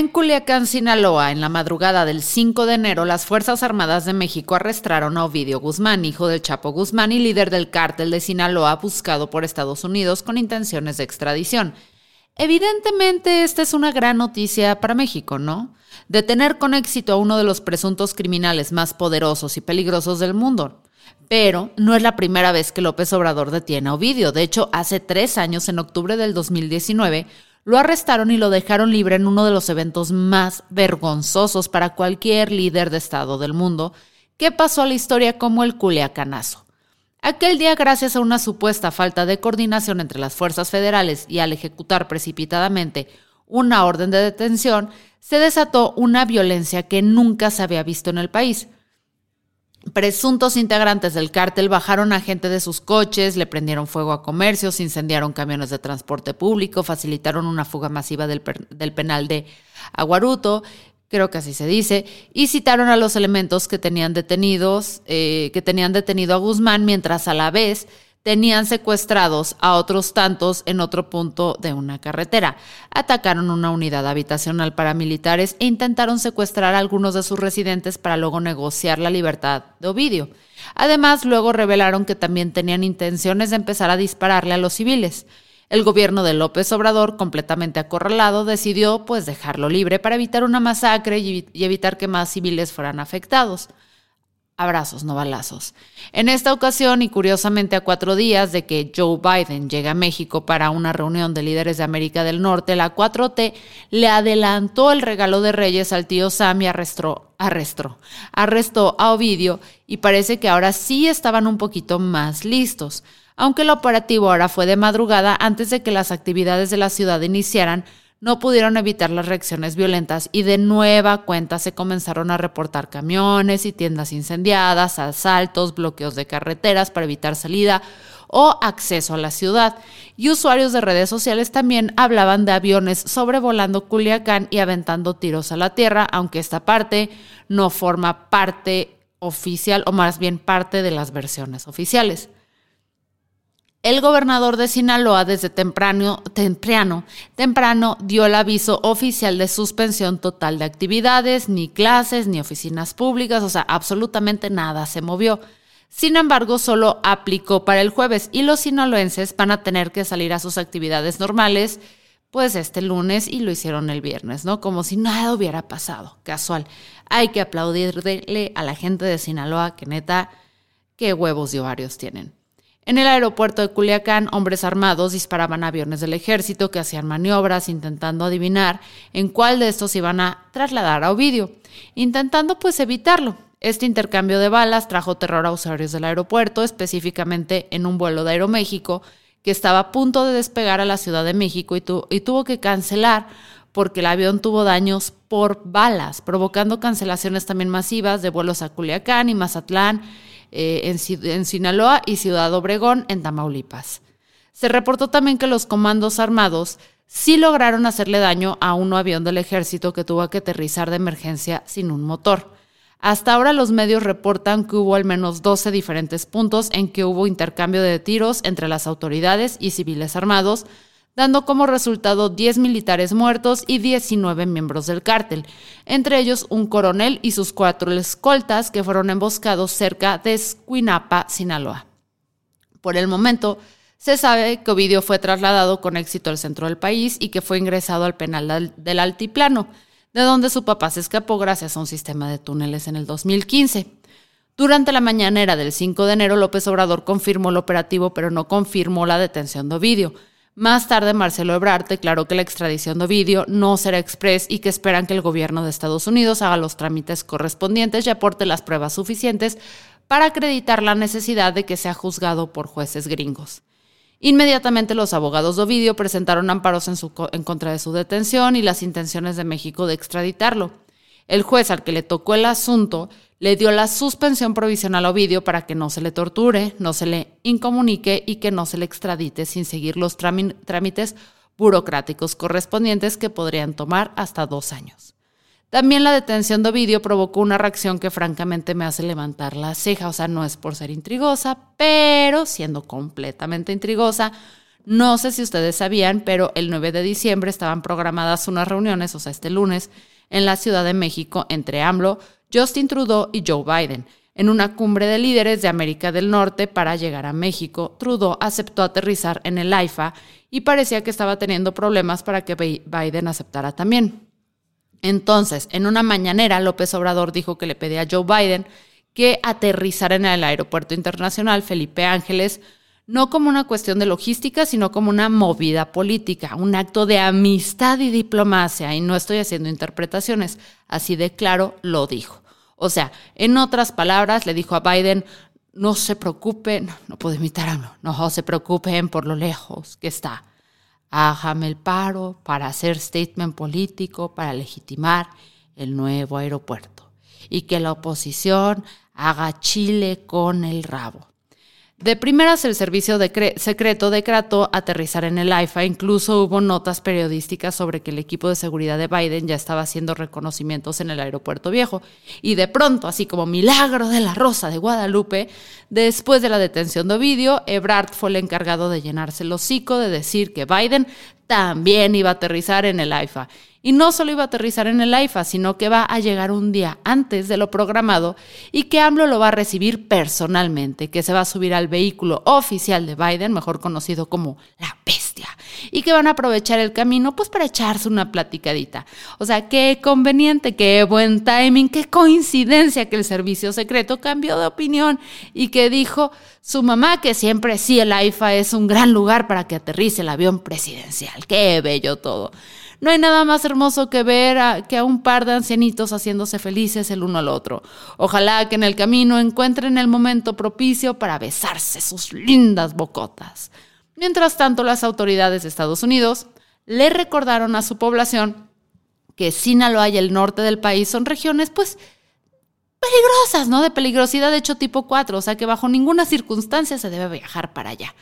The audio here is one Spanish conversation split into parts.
En Culiacán, Sinaloa, en la madrugada del 5 de enero, las Fuerzas Armadas de México arrestaron a Ovidio Guzmán, hijo del Chapo Guzmán y líder del cártel de Sinaloa, buscado por Estados Unidos con intenciones de extradición. Evidentemente, esta es una gran noticia para México, ¿no? Detener con éxito a uno de los presuntos criminales más poderosos y peligrosos del mundo. Pero no es la primera vez que López Obrador detiene a Ovidio. De hecho, hace tres años, en octubre del 2019, lo arrestaron y lo dejaron libre en uno de los eventos más vergonzosos para cualquier líder de Estado del mundo, que pasó a la historia como el Culiacanazo. Aquel día, gracias a una supuesta falta de coordinación entre las fuerzas federales y al ejecutar precipitadamente una orden de detención, se desató una violencia que nunca se había visto en el país. Presuntos integrantes del cártel bajaron a gente de sus coches, le prendieron fuego a comercios, incendiaron camiones de transporte público, facilitaron una fuga masiva del, penal de Aguaruto, creo que así se dice, y citaron a los elementos que tenían detenidos, eh, que tenían detenido a Guzmán, mientras a la vez tenían secuestrados a otros tantos en otro punto de una carretera. Atacaron una unidad habitacional para militares e intentaron secuestrar a algunos de sus residentes para luego negociar la libertad de Ovidio. Además, luego revelaron que también tenían intenciones de empezar a dispararle a los civiles. El gobierno de López Obrador, completamente acorralado, decidió pues dejarlo libre para evitar una masacre y evitar que más civiles fueran afectados abrazos, no balazos. En esta ocasión, y curiosamente a cuatro días de que Joe Biden llegue a México para una reunión de líderes de América del Norte, la 4T le adelantó el regalo de Reyes al tío Sam y arrestó, arrestó, arrestó a Ovidio y parece que ahora sí estaban un poquito más listos. Aunque el operativo ahora fue de madrugada antes de que las actividades de la ciudad iniciaran, no pudieron evitar las reacciones violentas y de nueva cuenta se comenzaron a reportar camiones y tiendas incendiadas, asaltos, bloqueos de carreteras para evitar salida o acceso a la ciudad. Y usuarios de redes sociales también hablaban de aviones sobrevolando Culiacán y aventando tiros a la tierra, aunque esta parte no forma parte oficial o más bien parte de las versiones oficiales. El gobernador de Sinaloa desde temprano, temprano, temprano dio el aviso oficial de suspensión total de actividades, ni clases, ni oficinas públicas, o sea, absolutamente nada se movió. Sin embargo, solo aplicó para el jueves y los sinaloenses van a tener que salir a sus actividades normales, pues este lunes y lo hicieron el viernes, ¿no? Como si nada hubiera pasado, casual. Hay que aplaudirle a la gente de Sinaloa que neta, qué huevos de ovarios tienen. En el aeropuerto de Culiacán, hombres armados disparaban aviones del ejército que hacían maniobras intentando adivinar en cuál de estos iban a trasladar a Ovidio, intentando pues evitarlo. Este intercambio de balas trajo terror a usuarios del aeropuerto, específicamente en un vuelo de Aeroméxico que estaba a punto de despegar a la Ciudad de México y, y tuvo que cancelar porque el avión tuvo daños por balas, provocando cancelaciones también masivas de vuelos a Culiacán y Mazatlán eh, en, Sinaloa y Ciudad Obregón, en Tamaulipas. Se reportó también que los comandos armados sí lograron hacerle daño a un avión del ejército que tuvo que aterrizar de emergencia sin un motor. Hasta ahora los medios reportan que hubo al menos 12 diferentes puntos en que hubo intercambio de tiros entre las autoridades y civiles armados, dando como resultado 10 militares muertos y 19 miembros del cártel, entre ellos un coronel y sus cuatro escoltas que fueron emboscados cerca de Escuinapa, Sinaloa. Por el momento, se sabe que Ovidio fue trasladado con éxito al centro del país y que fue ingresado al penal del Altiplano. de donde su papá se escapó gracias a un sistema de túneles en el 2015. Durante la mañanera del 5 de enero, López Obrador confirmó el operativo, pero no confirmó la detención de Ovidio. Más tarde, Marcelo Ebrard declaró que la extradición de Ovidio no será express y que esperan que el gobierno de Estados Unidos haga los trámites correspondientes y aporte las pruebas suficientes para acreditar la necesidad de que sea juzgado por jueces gringos. Inmediatamente los abogados de Ovidio presentaron amparos en, en, contra de su detención y las intenciones de México de extraditarlo. El juez al que le tocó el asunto le dio la suspensión provisional a Ovidio para que no se le torture, no se le incomunique y que no se le extradite sin seguir los trámites burocráticos correspondientes que podrían tomar hasta dos años. También la detención de Ovidio provocó una reacción que francamente me hace levantar la ceja, o sea, no es por ser intrigosa, pero siendo completamente intrigosa, no sé si ustedes sabían, pero el 9 de diciembre estaban programadas unas reuniones, o sea, este lunes, en la Ciudad de México entre AMLO, Justin Trudeau y Joe Biden. En una cumbre de líderes de América del Norte para llegar a México, Trudeau aceptó aterrizar en el AIFA y parecía que estaba teniendo problemas para que Biden aceptara también. Entonces, en una mañanera, López Obrador dijo que le pedía a Joe Biden que aterrizara en el Aeropuerto Internacional Felipe Ángeles, no como una cuestión de logística, sino como una movida política, un acto de amistad y diplomacia, y no estoy haciendo interpretaciones, así de claro lo dijo. O sea, en otras palabras, le dijo a Biden, no se preocupen, no, puedo imitar no se preocupen por lo lejos que está. Hágame el paro para hacer statement político, para legitimar el nuevo aeropuerto. Y que la oposición haga Chile con el rabo. De primeras, el servicio secreto decretó aterrizar en el AIFA. Incluso hubo notas periodísticas sobre que el equipo de seguridad de Biden ya estaba haciendo reconocimientos en el aeropuerto viejo. Y de pronto, así como milagro de la Rosa de Guadalupe, después de la detención de Ovidio, Ebrard fue el encargado de llenarse el hocico de decir que Biden también iba a aterrizar en el AIFA. Y no solo iba a aterrizar en el AIFA, sino que va a llegar un día antes de lo programado y que AMLO lo va a recibir personalmente, que se va a subir al vehículo oficial de Biden, mejor conocido como la bestia, y que van a aprovechar el camino pues para echarse una platicadita. O sea, qué conveniente, qué buen timing, qué coincidencia que el servicio secreto cambió de opinión y que dijo su mamá que siempre sí el AIFA es un gran lugar para que aterrice el avión presidencial. Qué bello todo. No hay nada más hermoso que ver a, que a un par de ancianitos haciéndose felices el uno al otro. Ojalá que en el camino encuentren el momento propicio para besarse sus lindas bocotas. Mientras tanto, las autoridades de Estados Unidos le recordaron a su población que Sinaloa y el norte del país son regiones, pues, peligrosas, ¿no? De peligrosidad de hecho tipo 4, o sea que bajo ninguna circunstancia se debe viajar para allá.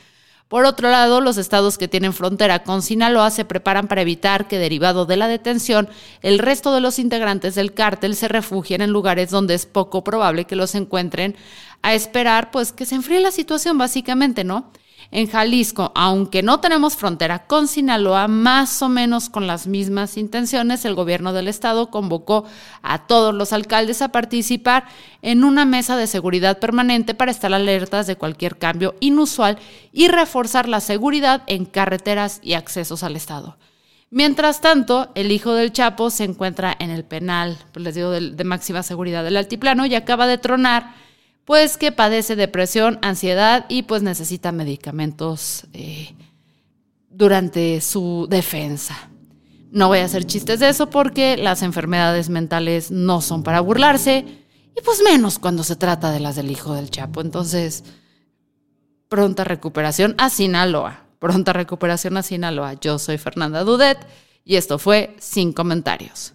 Por otro lado, los estados que tienen frontera con Sinaloa se preparan para evitar que, derivado de la detención, el resto de los integrantes del cártel se refugien en lugares donde es poco probable que los encuentren a esperar, pues, que se enfríe la situación, básicamente, ¿no? En Jalisco, aunque no tenemos frontera con Sinaloa, más o menos con las mismas intenciones, el gobierno del estado convocó a todos los alcaldes a participar en una mesa de seguridad permanente para estar alertas de cualquier cambio inusual y reforzar la seguridad en carreteras y accesos al estado. Mientras tanto, el hijo del Chapo se encuentra en el penal, pues les digo, de, de máxima seguridad del altiplano y acaba de tronar pues que padece depresión, ansiedad y pues necesita medicamentos eh, durante su defensa. No voy a hacer chistes de eso porque las enfermedades mentales no son para burlarse y pues menos cuando se trata de las del hijo del Chapo. Entonces, pronta recuperación a Sinaloa. Pronta recuperación a Sinaloa. Yo soy Fernanda Dudet y esto fue Sin Comentarios.